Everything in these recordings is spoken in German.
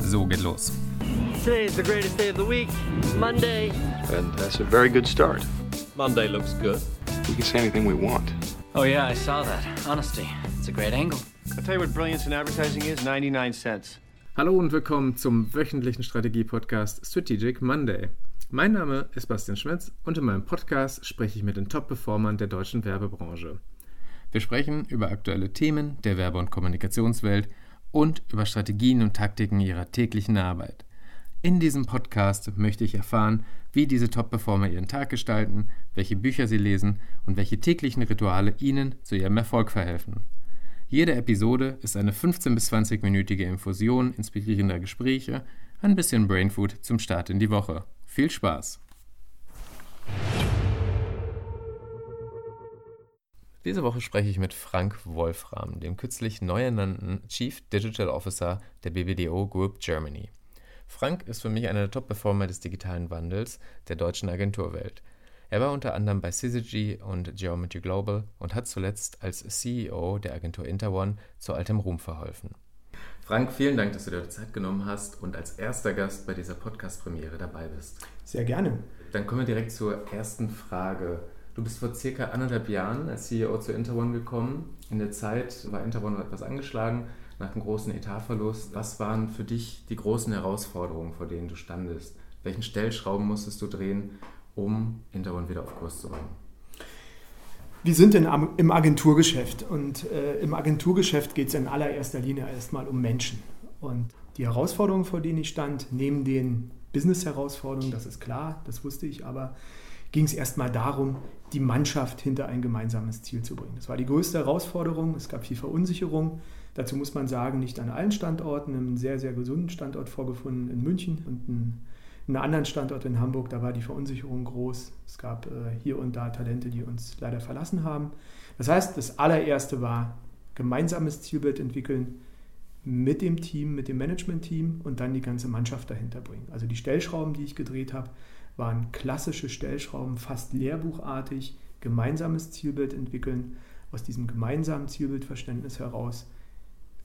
So geht los. Today is the greatest day of the week, Monday. And that's a very good start. Monday looks good. We can say anything we want. Oh, yeah, I saw that. Honesty. It's a great angle. I'll tell you what brilliance in advertising is 99 cents. Hallo und willkommen zum wöchentlichen Strategie-Podcast Strategic Monday. Mein Name ist Bastian Schmitz und in meinem Podcast spreche ich mit den Top-Performern der deutschen Werbebranche. Wir sprechen über aktuelle Themen der Werbe- und Kommunikationswelt und über Strategien und Taktiken ihrer täglichen Arbeit. In diesem Podcast möchte ich erfahren, wie diese Top-Performer ihren Tag gestalten, welche Bücher sie lesen und welche täglichen Rituale ihnen zu ihrem Erfolg verhelfen. Jede Episode ist eine 15- bis 20-minütige Infusion inspirierender Gespräche, ein bisschen Brainfood zum Start in die Woche. Viel Spaß! Diese Woche spreche ich mit Frank Wolfram, dem kürzlich neu ernannten Chief Digital Officer der BBDO Group Germany. Frank ist für mich einer der Top-Performer des digitalen Wandels der deutschen Agenturwelt. Er war unter anderem bei Syzygy und Geometry Global und hat zuletzt als CEO der Agentur Interone zu altem Ruhm verholfen. Frank, vielen Dank, dass du dir Zeit genommen hast und als erster Gast bei dieser Podcast-Premiere dabei bist. Sehr gerne. Dann kommen wir direkt zur ersten Frage. Du bist vor circa anderthalb Jahren als CEO zu Interone gekommen. In der Zeit war Interone etwas angeschlagen nach einem großen Etatverlust. Was waren für dich die großen Herausforderungen, vor denen du standest? Welchen Stellschrauben musstest du drehen, um Interone wieder auf Kurs zu bringen? Wir sind in, im Agenturgeschäft und äh, im Agenturgeschäft geht es in allererster Linie erstmal um Menschen. Und die Herausforderungen, vor denen ich stand, neben den Business-Herausforderungen, das ist klar, das wusste ich, aber ging es erstmal darum, die Mannschaft hinter ein gemeinsames Ziel zu bringen. Das war die größte Herausforderung. Es gab viel Verunsicherung. Dazu muss man sagen, nicht an allen Standorten, einen sehr, sehr gesunden Standort vorgefunden in München und einen, einen anderen Standort in Hamburg. Da war die Verunsicherung groß. Es gab äh, hier und da Talente, die uns leider verlassen haben. Das heißt, das allererste war gemeinsames Zielbild entwickeln mit dem Team, mit dem Management-Team und dann die ganze Mannschaft dahinter bringen. Also die Stellschrauben, die ich gedreht habe, waren klassische Stellschrauben, fast lehrbuchartig, gemeinsames Zielbild entwickeln, aus diesem gemeinsamen Zielbildverständnis heraus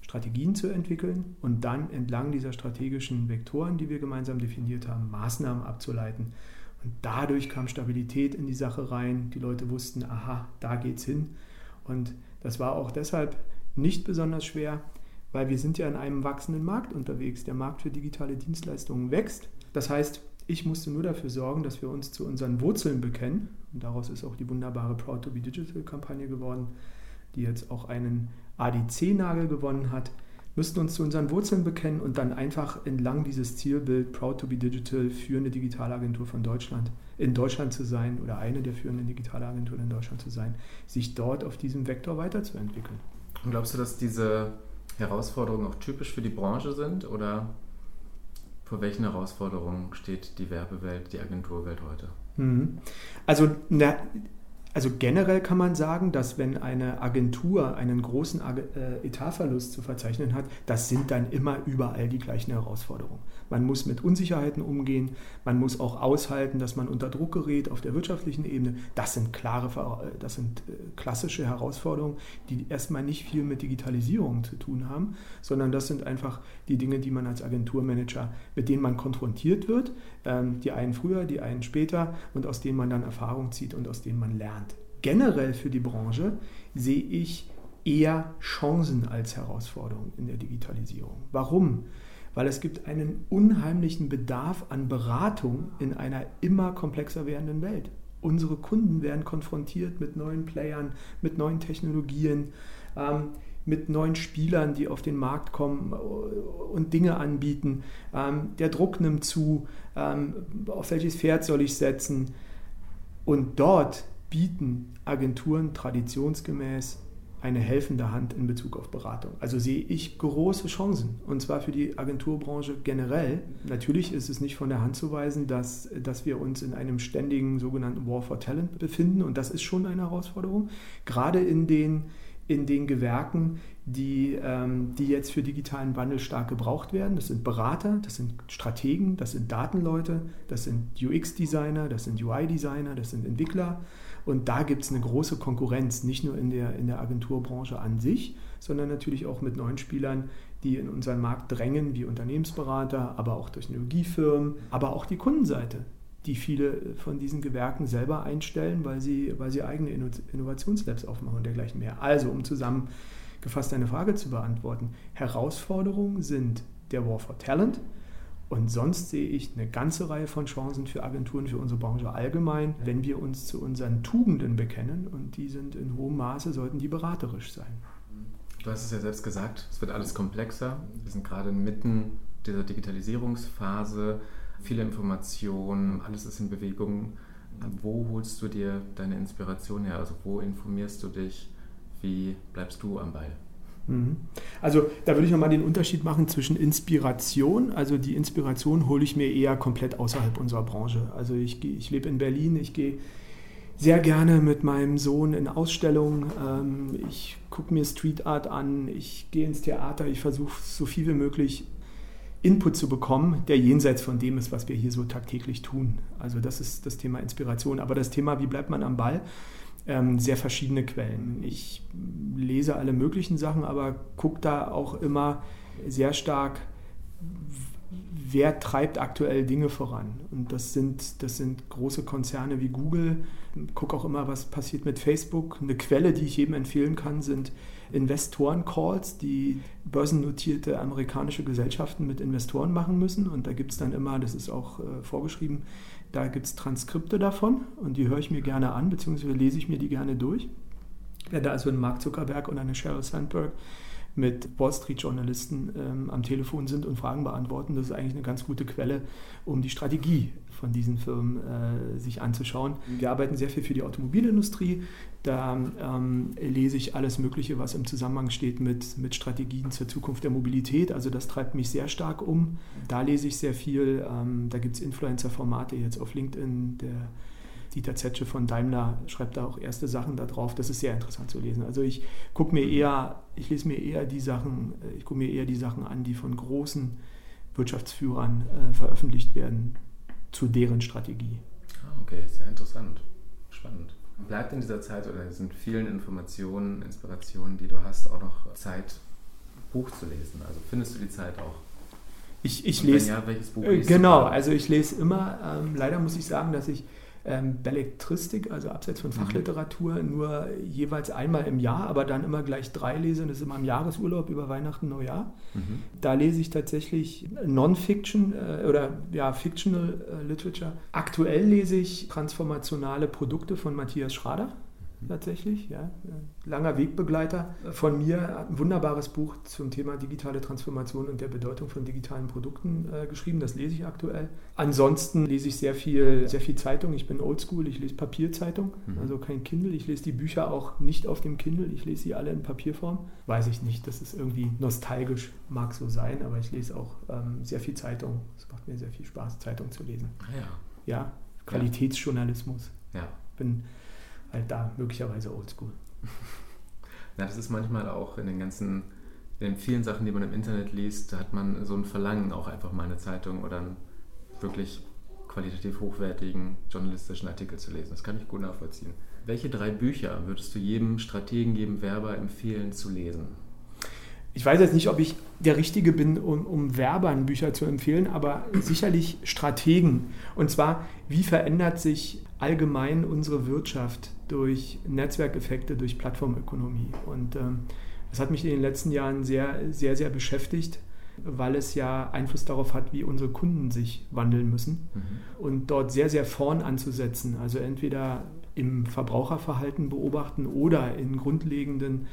Strategien zu entwickeln und dann entlang dieser strategischen Vektoren, die wir gemeinsam definiert haben, Maßnahmen abzuleiten. Und dadurch kam Stabilität in die Sache rein. Die Leute wussten, aha, da geht's hin. Und das war auch deshalb nicht besonders schwer, weil wir sind ja in einem wachsenden Markt unterwegs. Der Markt für digitale Dienstleistungen wächst. Das heißt, ich musste nur dafür sorgen, dass wir uns zu unseren Wurzeln bekennen. Und daraus ist auch die wunderbare Proud to be Digital Kampagne geworden, die jetzt auch einen ADC-Nagel gewonnen hat. Müssten uns zu unseren Wurzeln bekennen und dann einfach entlang dieses Zielbild Proud to be Digital führende Digitalagentur von Deutschland in Deutschland zu sein oder eine der führenden Digitalagenturen in Deutschland zu sein, sich dort auf diesem Vektor weiterzuentwickeln. Und glaubst du, dass diese Herausforderungen auch typisch für die Branche sind oder vor welchen Herausforderungen steht die Werbewelt, die Agenturwelt heute? Mhm. Also, na, also generell kann man sagen, dass wenn eine Agentur einen großen äh, Etatverlust zu verzeichnen hat, das sind dann immer überall die gleichen Herausforderungen. Man muss mit Unsicherheiten umgehen, man muss auch aushalten, dass man unter Druck gerät auf der wirtschaftlichen Ebene. Das sind klare, äh, das sind äh, klassische Herausforderungen, die erstmal nicht viel mit Digitalisierung zu tun haben, sondern das sind einfach die Dinge, die man als Agenturmanager, mit denen man konfrontiert wird, die einen früher, die einen später und aus denen man dann Erfahrung zieht und aus denen man lernt. Generell für die Branche sehe ich eher Chancen als Herausforderungen in der Digitalisierung. Warum? weil es gibt einen unheimlichen Bedarf an Beratung in einer immer komplexer werdenden Welt. Unsere Kunden werden konfrontiert mit neuen Playern, mit neuen Technologien, ähm, mit neuen Spielern, die auf den Markt kommen und Dinge anbieten. Ähm, der Druck nimmt zu, ähm, auf welches Pferd soll ich setzen? Und dort bieten Agenturen traditionsgemäß eine helfende Hand in Bezug auf Beratung. Also sehe ich große Chancen und zwar für die Agenturbranche generell. Natürlich ist es nicht von der Hand zu weisen, dass, dass wir uns in einem ständigen sogenannten War for Talent befinden und das ist schon eine Herausforderung, gerade in den, in den Gewerken, die, ähm, die jetzt für digitalen Wandel stark gebraucht werden. Das sind Berater, das sind Strategen, das sind Datenleute, das sind UX-Designer, das sind UI-Designer, das sind Entwickler Und da gibt es eine große Konkurrenz, nicht nur in der, in der Agenturbranche an sich, sondern natürlich auch mit neuen Spielern, die in unseren Markt drängen, wie Unternehmensberater, aber auch Technologiefirmen, aber auch die Kundenseite, die viele von diesen Gewerken selber einstellen, weil sie, weil sie eigene Innovationslabs aufmachen und dergleichen mehr. Also, um zusammengefasst eine Frage zu beantworten, Herausforderungen sind der War for Talent, und sonst sehe ich eine ganze Reihe von Chancen für Agenturen, für unsere Branche allgemein, wenn wir uns zu unseren Tugenden bekennen. Und die sind in hohem Maße, sollten die beraterisch sein. Du hast es ja selbst gesagt, es wird alles komplexer. Wir sind gerade mitten dieser Digitalisierungsphase, viele Informationen, alles ist in Bewegung. Wo holst du dir deine Inspiration her? Also wo informierst du dich? Wie bleibst du am Ball? Mhm. Also da würde ich nochmal den Unterschied machen zwischen Inspiration. Also die Inspiration hole ich mir eher komplett außerhalb unserer Branche. Also ich, ich lebe in Berlin, ich gehe sehr gerne mit meinem Sohn in Ausstellungen. Ähm, ich gucke mir Street Art an, ich gehe ins Theater, ich versuche so viel wie möglich Input zu bekommen, der jenseits von dem ist, was wir hier so tagtäglich tun. Also das ist das Thema Inspiration. Aber das Thema, wie bleibt man am Ball? Ähm, sehr verschiedene Quellen. Ich lese alle möglichen Sachen, aber gucke da auch immer sehr stark, wer treibt aktuell Dinge voran. Und das sind, das sind große Konzerne wie Google. Gucke auch immer, was passiert mit Facebook. Eine Quelle, die ich jedem empfehlen kann, sind Investoren-Calls, die börsennotierte amerikanische Gesellschaften mit Investoren machen müssen. Und da gibt es dann immer, das ist auch äh, vorgeschrieben, da gibt es Transkripte davon und die höre ich mir gerne an, beziehungsweise lese ich mir die gerne durch. Wenn da also ein Mark Zuckerberg und eine Sheryl Sandberg mit Wall Street-Journalisten ähm, am Telefon sind und Fragen beantworten. Das ist eigentlich eine ganz gute Quelle, um die Strategie von diesen Firmen äh, sich anzuschauen. Wir arbeiten sehr viel für die Automobilindustrie. Da ähm, lese ich alles Mögliche, was im Zusammenhang steht mit, mit Strategien zur Zukunft der Mobilität. Also das treibt mich sehr stark um. Da lese ich sehr viel. Ähm, da gibt es Influencer-Formate jetzt auf LinkedIn. Der Dieter Zetsche von Daimler schreibt da auch erste Sachen da drauf. Das ist sehr interessant zu lesen. Also ich gucke mir eher, ich lese mir eher die Sachen, ich gucke mir eher die Sachen an, die von großen Wirtschaftsführern äh, veröffentlicht werden zu deren Strategie. Ah, okay, sehr interessant. Spannend. Bleibt in dieser Zeit oder sind vielen Informationen, Inspirationen, die du hast, auch noch Zeit, Buch zu lesen? Also findest du die Zeit auch? Ich, ich lese. Ja, welches Buch äh, genau, also ich lese immer. Ähm, leider muss ich sagen, dass ich ähm, Belletristik, also abseits von mhm. Fachliteratur, nur jeweils einmal im Jahr, aber dann immer gleich drei lese. Das ist immer im Jahresurlaub über Weihnachten, Neujahr. Mhm. Da lese ich tatsächlich Non-Fiction äh, oder ja, Fictional äh, Literature. Aktuell lese ich Transformationale Produkte von Matthias Schrader tatsächlich. Ja. Langer Wegbegleiter von mir, ein wunderbares Buch zum Thema digitale Transformation und der Bedeutung von digitalen Produkten äh, geschrieben. Das lese ich aktuell. Ansonsten lese ich sehr viel, sehr viel Zeitung. Ich bin oldschool, ich lese Papierzeitung, mhm. also kein Kindle. Ich lese die Bücher auch nicht auf dem Kindle, ich lese sie alle in Papierform. Weiß ich nicht, das ist irgendwie nostalgisch, mag so sein, aber ich lese auch ähm, sehr viel Zeitung. Es macht mir sehr viel Spaß, Zeitung zu lesen. Ah ja. Ja, Qualitätsjournalismus. Ja. Bin halt da möglicherweise oldschool. Ja, das ist manchmal auch in den ganzen, in den vielen Sachen, die man im Internet liest, hat man so ein Verlangen, auch einfach mal eine Zeitung oder einen wirklich qualitativ hochwertigen journalistischen Artikel zu lesen. Das kann ich gut nachvollziehen. Welche drei Bücher würdest du jedem Strategen, jedem Werber empfehlen zu lesen? ich weiß jetzt nicht, ob ich der Richtige bin, um, um Werbern Bücher zu empfehlen, aber sicherlich Strategen. Und zwar, wie verändert sich allgemein unsere Wirtschaft durch Netzwerkeffekte, durch Plattformökonomie? Und ähm, das hat mich in den letzten Jahren sehr, sehr, sehr beschäftigt, weil es ja Einfluss darauf hat, wie unsere Kunden sich wandeln müssen. Mhm. Und dort sehr, sehr vorn anzusetzen, also entweder im Verbraucherverhalten beobachten oder in grundlegenden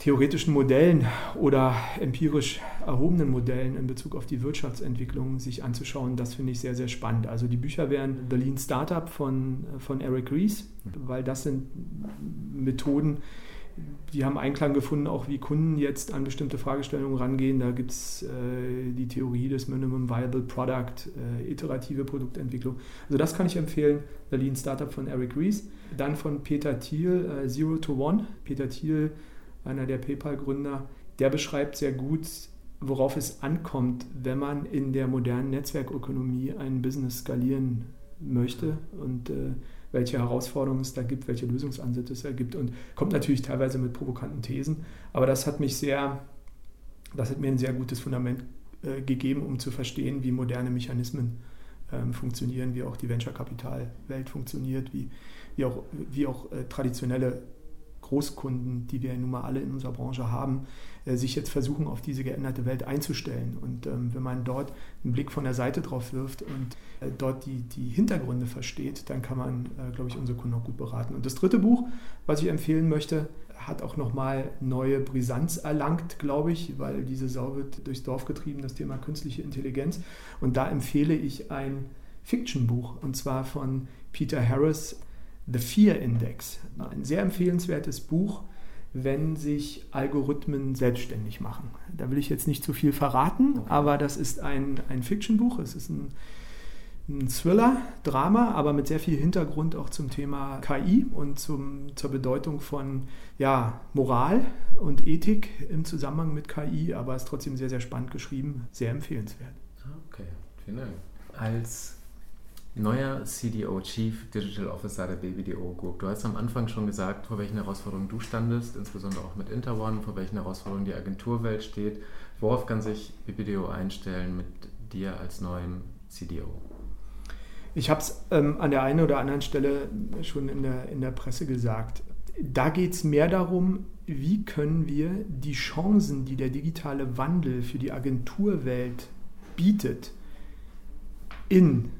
theoretischen Modellen oder empirisch erhobenen Modellen in Bezug auf die Wirtschaftsentwicklung sich anzuschauen, das finde ich sehr, sehr spannend. Also die Bücher wären The Lean Startup von, von Eric Ries, weil das sind Methoden, die haben Einklang gefunden, auch wie Kunden jetzt an bestimmte Fragestellungen rangehen. Da gibt es äh, die Theorie des Minimum Viable Product, äh, iterative Produktentwicklung. Also das kann ich empfehlen, The Lean Startup von Eric Ries. Dann von Peter Thiel, äh, Zero to One. Peter Thiel einer der PayPal-Gründer, der beschreibt sehr gut, worauf es ankommt, wenn man in der modernen Netzwerkökonomie ein Business skalieren möchte. Und äh, welche Herausforderungen es da gibt, welche Lösungsansätze es da gibt und kommt natürlich teilweise mit provokanten Thesen. Aber das hat mich sehr, das hat mir ein sehr gutes Fundament äh, gegeben, um zu verstehen, wie moderne Mechanismen ähm, funktionieren, wie auch die Venture-Kapital-Welt funktioniert, wie, wie auch, wie auch äh, traditionelle Großkunden, die wir nun mal alle in unserer Branche haben, äh, sich jetzt versuchen, auf diese geänderte Welt einzustellen. Und ähm, wenn man dort einen Blick von der Seite drauf wirft und äh, dort die, die Hintergründe versteht, dann kann man, äh, glaube ich, unsere Kunden auch gut beraten. Und das dritte Buch, was ich empfehlen möchte, hat auch nochmal neue Brisanz erlangt, glaube ich, weil diese Sau wird durchs Dorf getrieben, das Thema künstliche Intelligenz. Und da empfehle ich ein Fiction-Buch, und zwar von Peter Harris, The Fear Index. Ein sehr empfehlenswertes Buch, wenn sich Algorithmen selbstständig machen. Da will ich jetzt nicht zu viel verraten, aber das ist ein, ein Fiction-Buch. Es ist ein, ein Thriller, Drama, aber mit sehr viel Hintergrund auch zum Thema KI und zum, zur Bedeutung von ja, Moral und Ethik im Zusammenhang mit KI, aber ist trotzdem sehr, sehr spannend geschrieben, sehr empfehlenswert. Okay, vielen Dank. Als neuer CDO, Chief Digital Officer der BBDO Group. Du hast am Anfang schon gesagt, vor welchen Herausforderungen du standest, insbesondere auch mit Interone, vor welchen Herausforderungen die Agenturwelt steht. Worauf kann sich BBDO einstellen mit dir als neuem CDO? Ich habe es ähm, an der einen oder anderen Stelle schon in der, in der Presse gesagt. Da geht es mehr darum, wie können wir die Chancen, die der digitale Wandel für die Agenturwelt bietet, in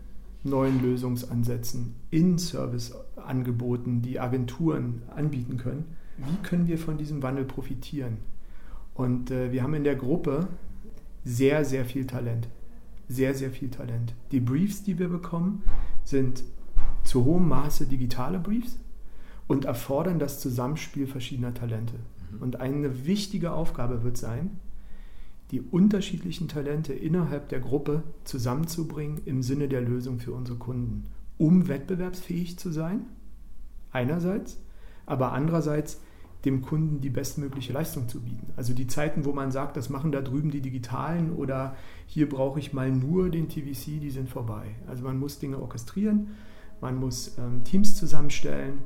neuen Lösungsansätzen, in Serviceangeboten, die Agenturen anbieten können. Wie können wir von diesem Wandel profitieren? Und äh, wir haben in der Gruppe sehr, sehr viel Talent. Sehr, sehr viel Talent. Die Briefs, die wir bekommen, sind zu hohem Maße digitale Briefs und erfordern das Zusammenspiel verschiedener Talente. Mhm. Und eine wichtige Aufgabe wird sein, die unterschiedlichen Talente innerhalb der Gruppe zusammenzubringen im Sinne der Lösung für unsere Kunden, um wettbewerbsfähig zu sein, einerseits, aber andererseits dem Kunden die bestmögliche Leistung zu bieten. Also die Zeiten, wo man sagt, das machen da drüben die Digitalen oder hier brauche ich mal nur den TVC, die sind vorbei. Also man muss Dinge orchestrieren, man muss ähm, Teams zusammenstellen,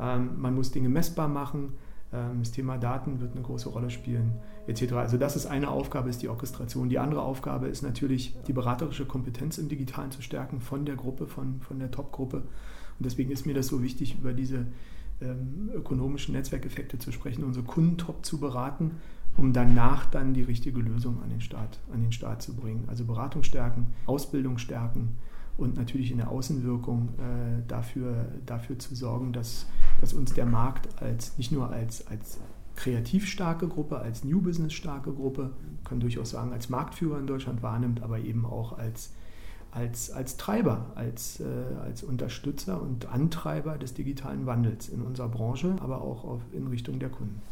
ähm, man muss Dinge messbar machen, das Thema Daten wird eine große Rolle spielen, etc. Also das ist eine Aufgabe, ist die Orchestration. Die andere Aufgabe ist natürlich, die beraterische Kompetenz im Digitalen zu stärken von der Gruppe, von, von der Top-Gruppe. Und deswegen ist mir das so wichtig, über diese ähm, ökonomischen Netzwerkeffekte zu sprechen, unsere Kunden top zu beraten, um danach dann die richtige Lösung an den Start, an den Start zu bringen. Also Beratung stärken, Ausbildung stärken, und natürlich in der Außenwirkung äh, dafür, dafür zu sorgen, dass, dass uns der Markt als nicht nur als, als kreativ starke Gruppe, als New Business starke Gruppe, kann durchaus sagen, als Marktführer in Deutschland wahrnimmt, aber eben auch als, als, als Treiber, als, äh, als Unterstützer und Antreiber des digitalen Wandels in unserer Branche, aber auch auf, in Richtung der Kunden.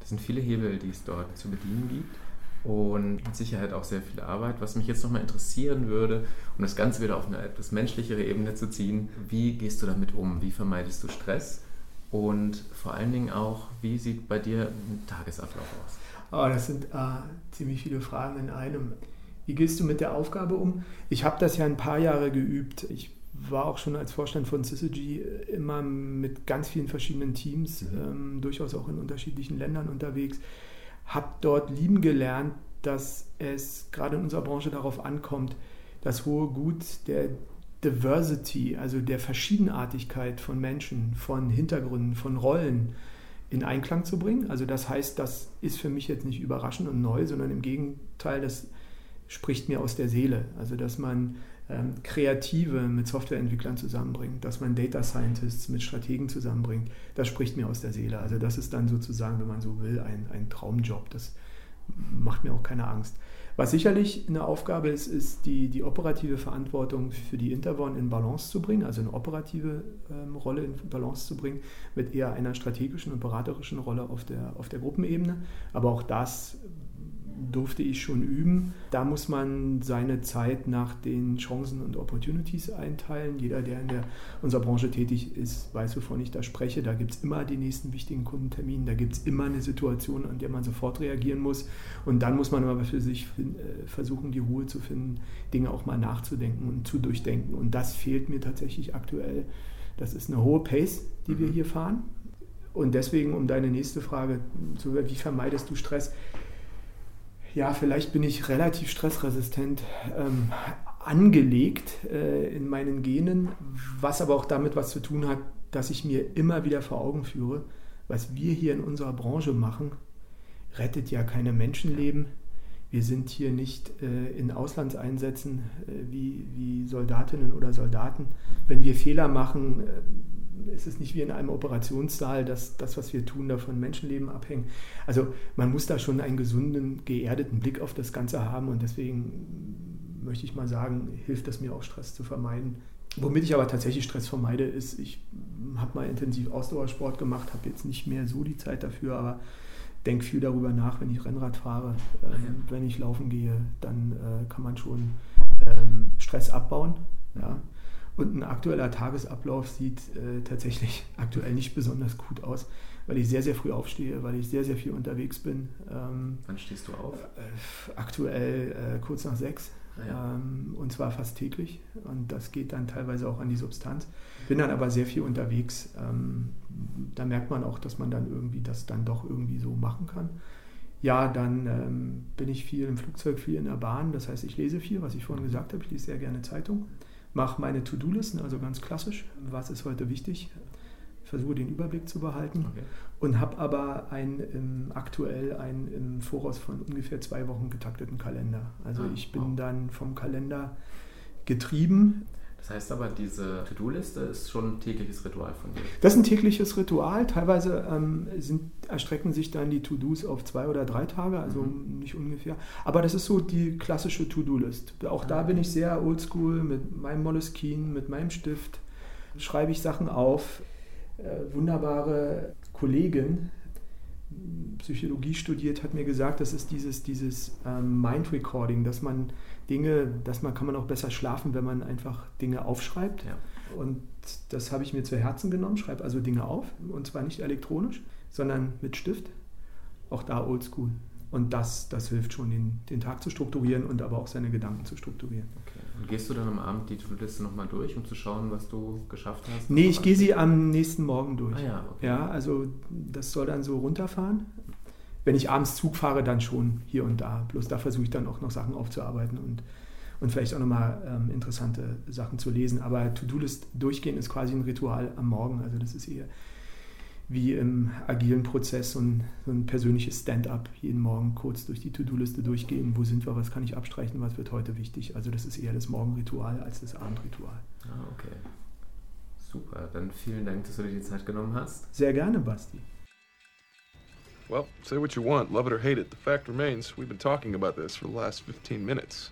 Das sind viele Hebel, die es dort zu bedienen gibt und mit Sicherheit auch sehr viel Arbeit. Was mich jetzt nochmal interessieren würde, um das Ganze wieder auf eine etwas menschlichere Ebene zu ziehen, wie gehst du damit um? Wie vermeidest du Stress? Und vor allen Dingen auch, wie sieht bei dir ein Tagesablauf aus? Oh, das sind äh, ziemlich viele Fragen in einem. Wie gehst du mit der Aufgabe um? Ich habe das ja ein paar Jahre geübt. Ich war auch schon als Vorstand von Syzygy immer mit ganz vielen verschiedenen Teams, mhm. ähm, durchaus auch in unterschiedlichen Ländern unterwegs habe dort lieben gelernt, dass es gerade in unserer Branche darauf ankommt, das hohe Gut der Diversity, also der Verschiedenartigkeit von Menschen, von Hintergründen, von Rollen in Einklang zu bringen. Also das heißt, das ist für mich jetzt nicht überraschend und neu, sondern im Gegenteil, das spricht mir aus der Seele. Also dass man Kreative mit Softwareentwicklern zusammenbringt, dass man Data Scientists mit Strategen zusammenbringt, das spricht mir aus der Seele. Also das ist dann sozusagen, wenn man so will, ein, ein Traumjob. Das macht mir auch keine Angst. Was sicherlich eine Aufgabe ist, ist die, die operative Verantwortung für die Intervon in Balance zu bringen, also eine operative ähm, Rolle in Balance zu bringen, mit eher einer strategischen und beraterischen Rolle auf der, auf der Gruppenebene. Aber auch das durfte ich schon üben. Da muss man seine Zeit nach den Chancen und Opportunities einteilen. Jeder, der in der, unserer Branche tätig ist, weiß, wovon ich da spreche. Da gibt es immer die nächsten wichtigen Kundentermine. Da gibt es immer eine Situation, an der man sofort reagieren muss. Und dann muss man aber für sich äh, versuchen, die Ruhe zu finden, Dinge auch mal nachzudenken und zu durchdenken. Und das fehlt mir tatsächlich aktuell. Das ist eine hohe Pace, die wir mhm. hier fahren. Und deswegen, um deine nächste Frage zu wie vermeidest du Stress? Ja, vielleicht bin ich relativ stressresistent ähm, angelegt äh, in meinen Genen, was aber auch damit was zu tun hat, dass ich mir immer wieder vor Augen führe, was wir hier in unserer Branche machen, rettet ja keine Menschenleben. Wir sind hier nicht äh, in Auslandseinsätzen äh, wie, wie Soldatinnen oder Soldaten. Wenn wir Fehler machen, äh, es ist nicht wie in einem Operationssaal, dass das, was wir tun, davon Menschenleben abhängt. Also man muss da schon einen gesunden, geerdeten Blick auf das Ganze haben und deswegen möchte ich mal sagen, hilft es mir auch Stress zu vermeiden. Womit ich aber tatsächlich Stress vermeide, ist, ich habe mal intensiv Ausdauersport gemacht, habe jetzt nicht mehr so die Zeit dafür, aber denke viel darüber nach, wenn ich Rennrad fahre, ähm, wenn ich laufen gehe, dann äh, kann man schon ähm, Stress abbauen. Ja. Und ein aktueller Tagesablauf sieht äh, tatsächlich aktuell nicht besonders gut aus, weil ich sehr, sehr früh aufstehe, weil ich sehr, sehr viel unterwegs bin. Ähm, Wann stehst du auf? Äh, aktuell äh, kurz nach sechs. Ah, ja. Ähm, und zwar fast täglich. Und das geht dann teilweise auch an die Substanz. Bin dann aber sehr viel unterwegs. Ähm, da merkt man auch, dass man dann irgendwie das dann doch irgendwie so machen kann. Ja, dann ähm, bin ich viel im Flugzeug, viel in der Bahn. Das heißt, ich lese viel, was ich vorhin gesagt habe. Ich lese sehr gerne Zeitung mache meine To-Do-Listen, also ganz klassisch, was ist heute wichtig, versuche den Überblick zu behalten okay. und habe aber einen im, aktuell einen im Voraus von ungefähr zwei Wochen getakteten Kalender. Also ah, ich bin wow. dann vom Kalender getrieben. Das heißt aber, diese To-Do-Liste ist schon ein tägliches Ritual von dir. Das ist ein tägliches Ritual. Teilweise ähm, sind, erstrecken sich dann die To-Dos auf zwei oder drei Tage, also mhm. nicht ungefähr. Aber das ist so die klassische To-Do-List. Auch da bin ich sehr oldschool mit meinem Moleskine, mit meinem Stift. Schreibe ich Sachen auf. Äh, wunderbare Kollegin, Psychologie studiert, hat mir gesagt, das ist dieses, dieses ähm, Mind Recording, dass man Dinge, dass man kann man auch besser schlafen, wenn man einfach Dinge aufschreibt. Ja. Und das habe ich mir zu Herzen genommen, schreibe also Dinge auf und zwar nicht elektronisch, sondern mit Stift. Auch da oldschool. Und das, das hilft schon, den, den Tag zu strukturieren und aber auch seine Gedanken zu strukturieren. Okay. Und gehst du dann am Abend die To-Do-Liste nochmal durch, um zu schauen, was du geschafft hast? Nee, ich gehe sie am nächsten Morgen durch. Ah, ja, okay. ja, also das soll dann so runterfahren. Wenn ich abends Zug fahre, dann schon hier und da. Bloß da versuche ich dann auch noch Sachen aufzuarbeiten und, und vielleicht auch nochmal ähm, interessante Sachen zu lesen. Aber To-Do-List durchgehen ist quasi ein Ritual am Morgen. Also das ist eher wie im agilen Prozess so ein, so ein persönliches Stand-up, jeden Morgen kurz durch die To-Do-Liste durchgehen, wo sind wir, was kann ich abstreichen, was wird heute wichtig. Also das ist eher das Morgenritual als das Abendritual. Ah, okay. Super, dann vielen Dank, dass du dir die Zeit genommen hast. Sehr gerne, Basti. Well, say what you want, love it or hate it. The fact remains, we've been talking about this for the last 15 minutes.